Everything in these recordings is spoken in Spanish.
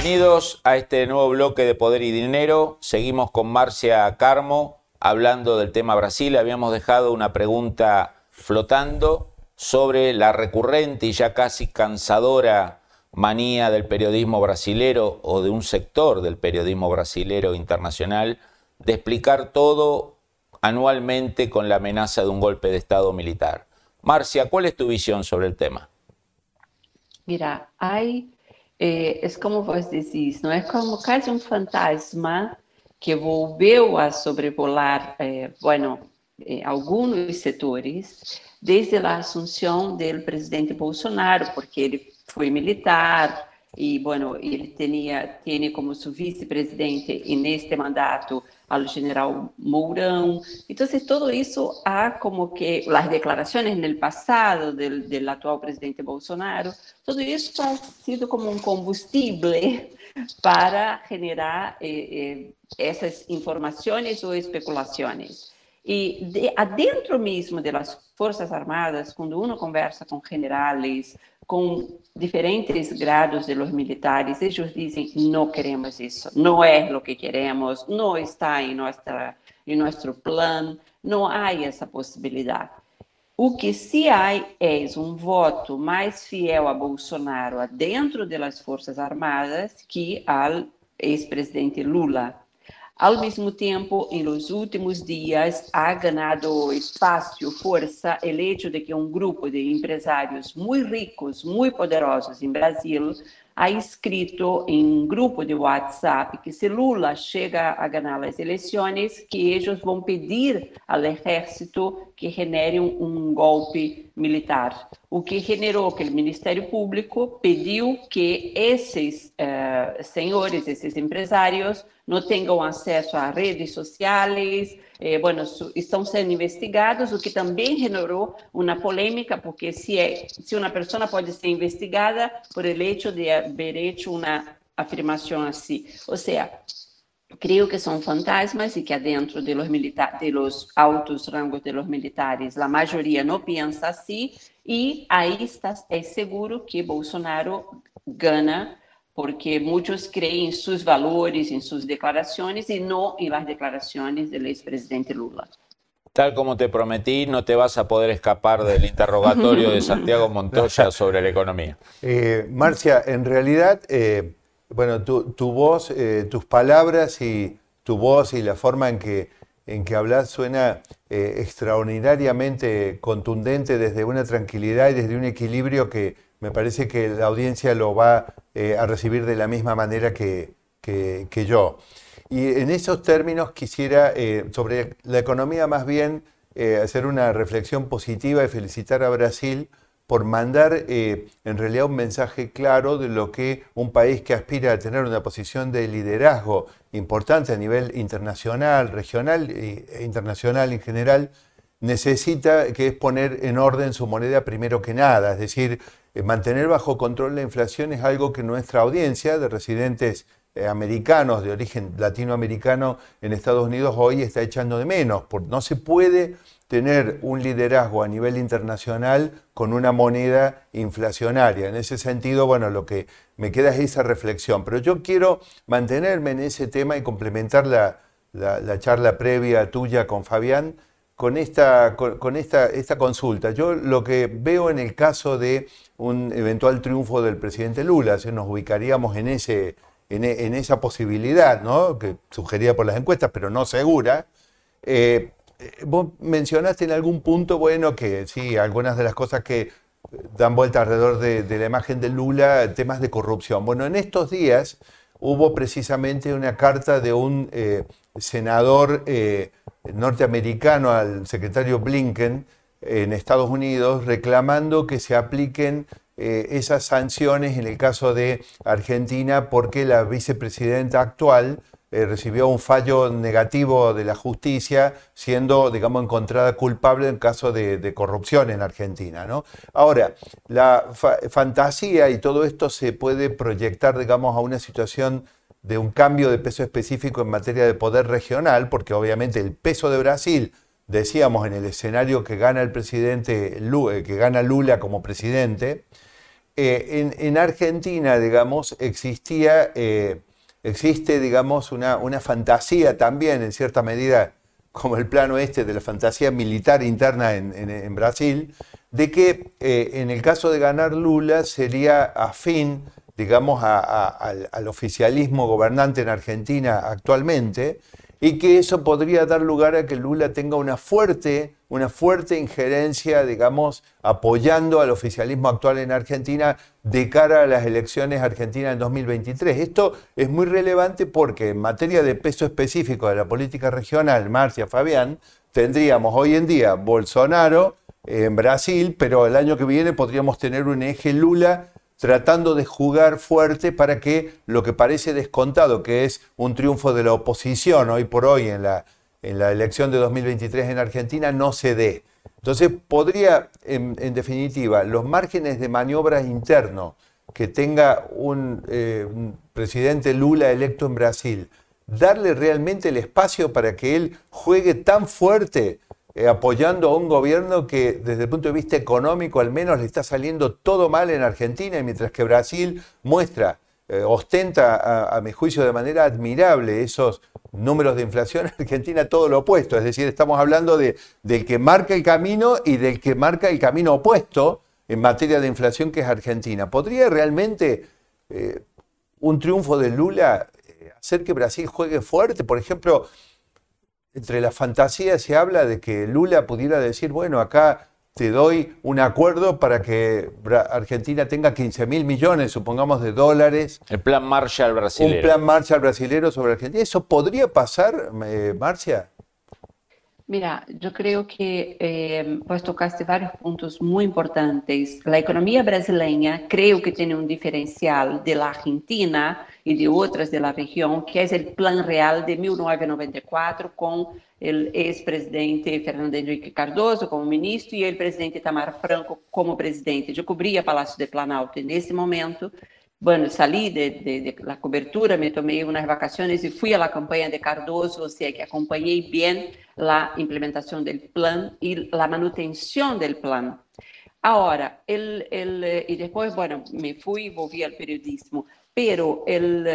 Bienvenidos a este nuevo bloque de Poder y Dinero. Seguimos con Marcia Carmo hablando del tema Brasil. Habíamos dejado una pregunta flotando sobre la recurrente y ya casi cansadora manía del periodismo brasilero o de un sector del periodismo brasilero internacional de explicar todo anualmente con la amenaza de un golpe de Estado militar. Marcia, ¿cuál es tu visión sobre el tema? Mira, hay é, é como você diz, não é como quase um fantasma que volveu a sobrevolar, é, bueno, é, alguns setores, desde a assunção do presidente Bolsonaro, porque ele foi militar e, bueno, ele tinha, tem como seu vice-presidente neste mandato al general Mourão. Entonces, todo eso ha como que en el pasado del, del actual presidente Bolsonaro, todo eso ha sido como un combustible para generar eh, eh, esas informaciones o especulaciones. Y de, adentro mismo de las Fuerzas Armadas, cuando uno conversa con generales, com diferentes grados de los militares, eles dizem não queremos isso, não é o que queremos, não está em nossa em nosso plano, não há essa possibilidade. O que se há é um voto mais fiel a Bolsonaro dentro das Forças Armadas que ao ex-presidente Lula. Ao mesmo tempo, em los últimos dias, ha ganado espaço, força, o hecho de que um grupo de empresários muito ricos, muito poderosos em Brasil, ha escrito em um grupo de WhatsApp que se Lula chega a ganhar as eleições, que eles vão pedir ao exército que genere um, golpe militar. O que generou que o Ministério Público pediu que esses uh, senhores, esses empresários, não tenham acesso a redes sociais, eh, bueno, estão sendo investigados, o que também generou uma polêmica, porque se, é, se uma pessoa pode ser investigada por el hecho de haber uma afirmação assim. Ou seja, creio que são fantasmas e que dentro de los, de los altos rangos de los militares, a maioria não pensa assim, e aí está, é seguro que Bolsonaro ganha porque muitos creem em seus valores, em suas declarações e não em las declarações do ex-presidente Lula. Tal como te prometí, no te vas a poder escapar del interrogatorio de Santiago Montoya sobre la economía. Eh, Marcia, en realidad, eh, bueno, tu, tu voz, eh, tus palabras y tu voz y la forma en que, en que hablas suena eh, extraordinariamente contundente desde una tranquilidad y desde un equilibrio que me parece que la audiencia lo va eh, a recibir de la misma manera que, que, yo. Y en esos términos quisiera, eh, sobre la economía más bien, hacer una reflexión positiva y felicitar a Brasil por mandar en realidad un mensaje claro de lo que un país que aspira a tener una posición de liderazgo importante a nivel internacional, regional e internacional en general, necesita, que es poner en orden su moneda primero que nada, es decir, eh, mantener bajo control la inflación es algo que nuestra audiencia de residentes eh, americanos de origen latinoamericano en Estados Unidos hoy está echando de menos. No se puede tener un liderazgo a nivel internacional con una moneda inflacionaria. En ese sentido, bueno, lo que me queda es esa reflexión. Pero yo quiero mantenerme en ese tema y complementar la, la charla previa tuya con Fabián con esta, con, esta, esta consulta. Yo lo que veo en el caso de un eventual triunfo del presidente Lula, si nos ubicaríamos en, ese, en, en esa posibilidad, ¿no? que sugerida por las encuestas, pero no segura, eh, vos mencionaste en algún punto, bueno, que sí, algunas de las cosas que dan vuelta alrededor de, la imagen de Lula, temas de corrupción. Bueno, en estos días hubo precisamente una carta de un eh, senador eh, norteamericano al secretario Blinken en Estados Unidos reclamando que se apliquen eh, esas sanciones en el caso de Argentina porque la vicepresidenta actual eh, recibió un fallo negativo de la justicia, siendo, digamos, encontrada culpable en caso de, corrupción en Argentina. ¿no? Ahora, la fantasía y todo esto se puede proyectar, digamos, a una situación de un cambio de peso específico en materia de poder regional, porque obviamente el peso de Brasil, decíamos en el escenario que gana el presidente, eh, que gana Lula como presidente, eh, en, Argentina, digamos, existía existe, digamos, una, una, fantasía también, en cierta medida, como el plano este de la fantasía militar interna en, Brasil, de que eh, en el caso de ganar Lula sería afín, digamos, al, oficialismo gobernante en Argentina actualmente, y que eso podría dar lugar a que Lula tenga una fuerte, una fuerte injerencia, digamos, apoyando al oficialismo actual en Argentina de cara a las elecciones argentinas en 2023. Esto es muy relevante porque en materia de peso específico de la política regional, Marcia Fabián, tendríamos hoy en día Bolsonaro en Brasil, pero el año que viene podríamos tener un eje Lula tratando de jugar fuerte para que lo que parece descontado, que es un triunfo de la oposición hoy por hoy en la, elección de 2023 en Argentina, no se dé. Entonces, podría, en, definitiva, los márgenes de maniobras internos que tenga eh, un presidente Lula electo en Brasil, darle realmente el espacio para que él juegue tan fuerte eh, apoyando a un gobierno que desde el punto de vista económico al menos le está saliendo todo mal en Argentina, mientras que Brasil muestra, eh, ostenta a, mi juicio de manera admirable esos números de inflación, Argentina todo lo opuesto, es decir, estamos hablando de, del que marca el camino y del que marca el camino opuesto en materia de inflación que es Argentina. ¿Podría realmente eh, un triunfo de Lula hacer que Brasil juegue fuerte? Por ejemplo, entre las fantasías se habla de que Lula pudiera decir, bueno, acá te doy un acuerdo para que Argentina tenga 15 mil millones, supongamos, de dólares. El plan Marshall brasileño. Un plan Marshall brasileño sobre Argentina. ¿Eso podría pasar, eh, Marcia? Mira, yo creo que eh, pues tocaste varios puntos muy importantes. La economía brasileña creo que tiene un diferencial de la Argentina y de otras de la región, que es el Plan Real de 1994 con el expresidente Fernando Henrique Cardoso como ministro y el presidente Tamar Franco como presidente. Yo cubría Palácio de Planalto en ese momento. Bueno, salí de, de, de, la cobertura, me tomé unas vacaciones y fui a la campaña de Cardoso, o sea que acompañé bien la implementación del plan y la manutención del plan. Ahora, el, el, y después, bueno, me fui volví al periodismo. Pero el,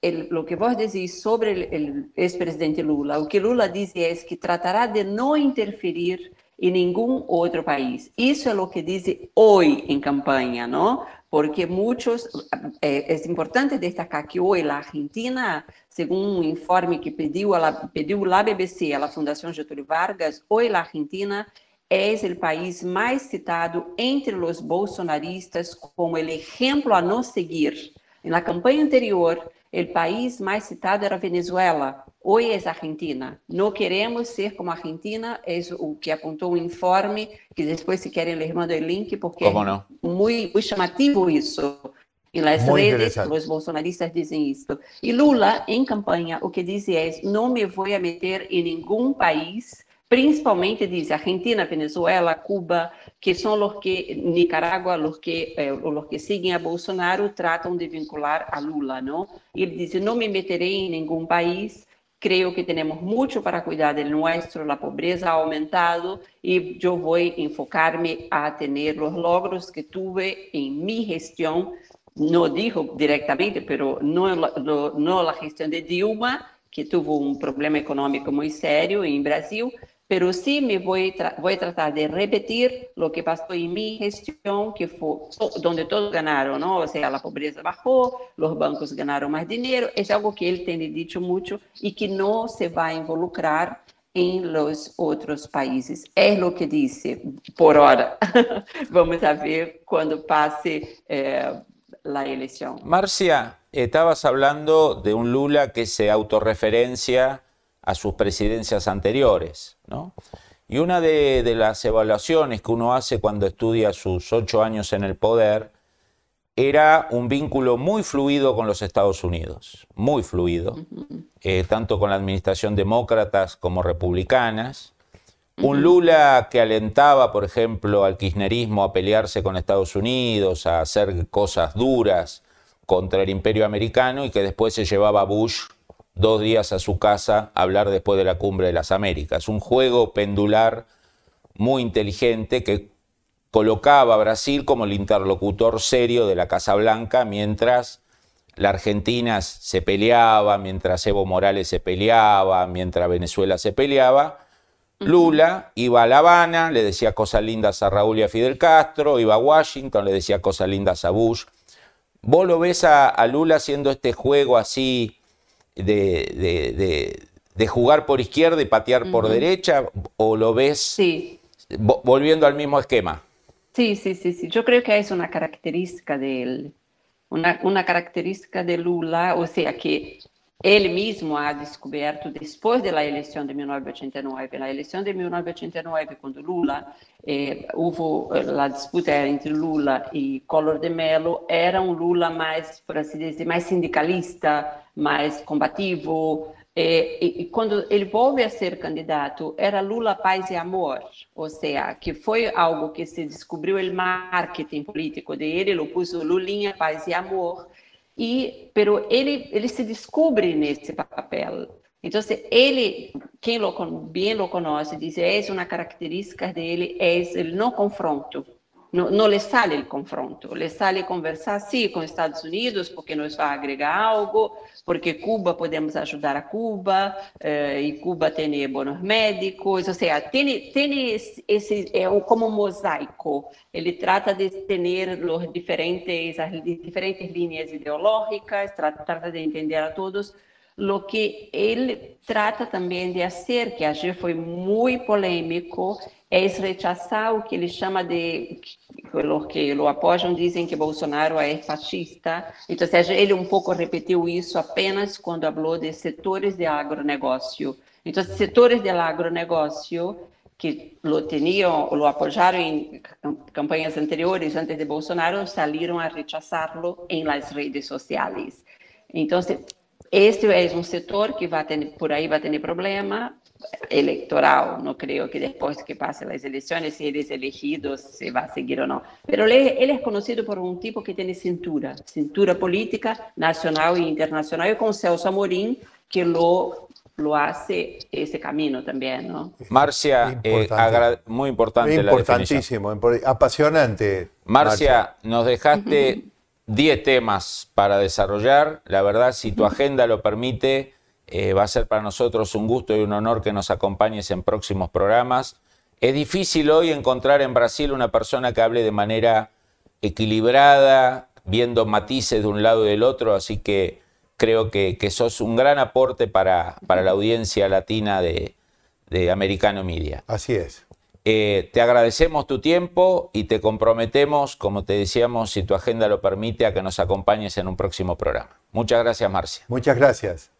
el, lo que vos decís sobre el, el expresidente Lula, lo que Lula dice es que tratará de no interferir em nenhum outro país. Isso é o que diz hoje em campanha, não? Porque muitos, eh, é, é importante destacar que hoje a Argentina, segundo um informe que pediu a pediu a BBC, a Fundação Getúlio Vargas, hoje a Argentina é o país mais citado entre os bolsonaristas como o exemplo a não seguir. Na campanha anterior, o país mais citado era Venezuela, hoy es Argentina. No queremos ser como Argentina, es o que apuntó un informe, que después si quieren les mando el link, porque es no? muy, muy llamativo eso. En las Muy redes, los bolsonaristas dicen esto. Y Lula, en campaña, o que dice es, no me voy a meter en ningún país principalmente dice Argentina, Venezuela, Cuba, que son los que, Nicaragua, los que, eh, que siguen a Bolsonaro, tratan de vincular a Lula, ¿no? Y él dice, no me meteré en ningún país, creo que tenemos mucho para cuidar del nuestro, la pobreza ha aumentado yo voy a enfocarme a tener los logros que tuve en mi gestión, no dijo directamente, pero no la gestión de Dilma, que tuvo un problema económico muy serio en Brasil, pero sí me voy, voy a tratar de repetir lo que pasó en mi gestión, que fue donde todos ganaron, ¿no? O sea, la pobreza bajó, los bancos ganaron más dinero, es algo que él tiene dicho mucho y que no se va a involucrar en los otros países. Es lo que dice por ahora. Vamos a ver cuando pase eh, la elección. Marcia, estabas hablando de un Lula que se autorreferencia a sus presidencias anteriores. ¿no? Y una de, las evaluaciones que uno hace cuando estudia sus ocho años en el poder era un vínculo muy fluido con los Estados Unidos, muy fluido, eh, tanto con la administración demócratas como republicanas. Un Lula que alentaba, por ejemplo, al kirchnerismo a pelearse con Estados Unidos, a hacer cosas duras contra el imperio americano y que después se llevaba a Bush dos días a su casa a hablar después de la cumbre de las Américas. Un juego pendular muy inteligente que colocaba a Brasil como el interlocutor serio de la Casa Blanca mientras la Argentina se peleaba, mientras Evo Morales se peleaba, mientras Venezuela se peleaba. Lula iba a La Habana, le decía cosas lindas a Raúl y a Fidel Castro, iba a Washington, le decía cosas lindas a Bush. ¿Vos lo ves a, Lula haciendo este juego así de, de, jugar por izquierda y patear por derecha? ¿O lo ves volviendo al mismo esquema? Sí, sí, sí, sí. Yo creo que es una característica de él, una, una característica de Lula, o sea, que ele mesmo ha descoberto depois da eleição de 1989. Na eleição de 1989, quando Lula, eh, houve eh, a disputa entre Lula e Collor de Mello, era um Lula mais, por assim dizer, mais sindicalista, mais combativo, é, e, e, quando ele volve a ser candidato, era Lula Paz e Amor, ou seja, que foi algo que se descobriu o marketing político dele, ele pôs Lulinha Paz e Amor, e pero ele ele se descobre nesse papel. Então, ele, quem lo, bem lo conhece, diz é uma característica dele é o não confronto. Não, lhe sale o confronto, lhe sale conversar, sim, com os Estados Unidos, porque nos vai agregar algo, porque Cuba podemos ajudar a Cuba, eh, e Cuba tem bons médicos, ou seja, tem, tem esse, é como um mosaico, ele trata de ter os diferentes, as diferentes linhas ideológicas, trata, trata de entender a todos, lo que ele trata também de fazer, que ayer foi muito polêmico, é rechazar o que ele chama de os que o apoiam dizem que Bolsonaro é fascista. Então, ele um pouco repetiu isso apenas quando falou de setores de agronegócio. Então, setores de agronegócio que lo tinham, lo apoiaram em campanhas anteriores, antes de Bolsonaro, saíram a rechazá-lo em las redes sociais. Então, este é um setor que vai ter, por aí vai ter problema, eleitoral, não creio que depois que passe as eleições, se eles elegidos, se vai seguir ou não. Mas ele, ele é conhecido por um tipo que tem cintura, cintura política nacional e internacional, e com Celso Amorim, que lo lo hace ese camino también, ¿no? Marcia, eh, muy importante Importantísimo, apasionante. Marcia, nos dejaste 10 temas para desarrollar. La verdad, si tu agenda lo permite, eh, va a ser para nosotros un gusto y un honor que nos acompañes en próximos programas. Es difícil hoy encontrar en Brasil una persona que hable de manera equilibrada, viendo matices de un lado y del otro, así que creo que, sos un gran aporte para, para la audiencia latina de, Americano Media. Así es. Eh, te agradecemos tu tiempo y te comprometemos, como te decíamos, si tu agenda lo permite, a que nos acompañes en un próximo programa. Muchas gracias, Marcia. Muchas gracias.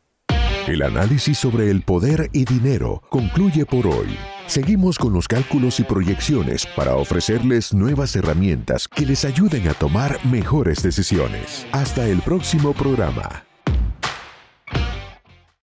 El análisis sobre el poder y dinero concluye por hoy. Seguimos con los cálculos y proyecciones para ofrecerles nuevas herramientas que les ayuden a tomar mejores decisiones. Hasta el próximo programa.